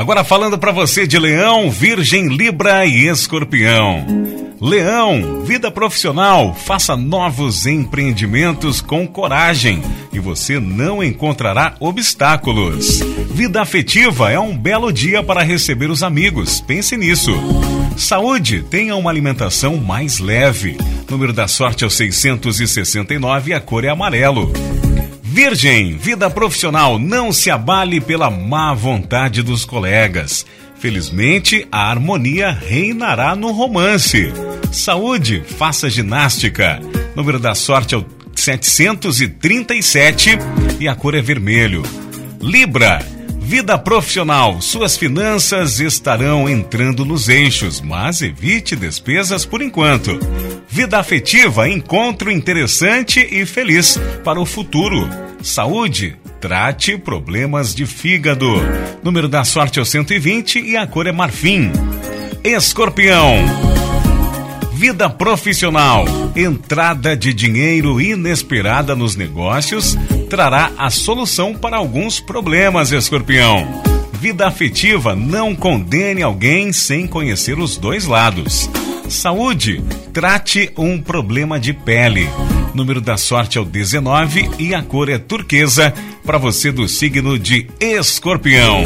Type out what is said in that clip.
Agora falando para você de Leão, Virgem, Libra e Escorpião. Leão, vida profissional, faça novos empreendimentos com coragem e você não encontrará obstáculos. Vida afetiva é um belo dia para receber os amigos, pense nisso. Saúde, tenha uma alimentação mais leve. Número da sorte é o 669 e a cor é amarelo. Virgem, vida profissional, não se abale pela má vontade dos colegas. Felizmente, a harmonia reinará no romance. Saúde, faça ginástica. Número da sorte é o 737 e a cor é vermelho. Libra, vida profissional, suas finanças estarão entrando nos eixos, mas evite despesas por enquanto. Vida afetiva, encontro interessante e feliz para o futuro. Saúde, trate problemas de fígado. Número da sorte é o 120 e a cor é marfim. Escorpião. Vida profissional. Entrada de dinheiro inesperada nos negócios trará a solução para alguns problemas, escorpião. Vida afetiva, não condene alguém sem conhecer os dois lados. Saúde, trate um problema de pele. Número da sorte é o 19 e a cor é turquesa para você do signo de Escorpião.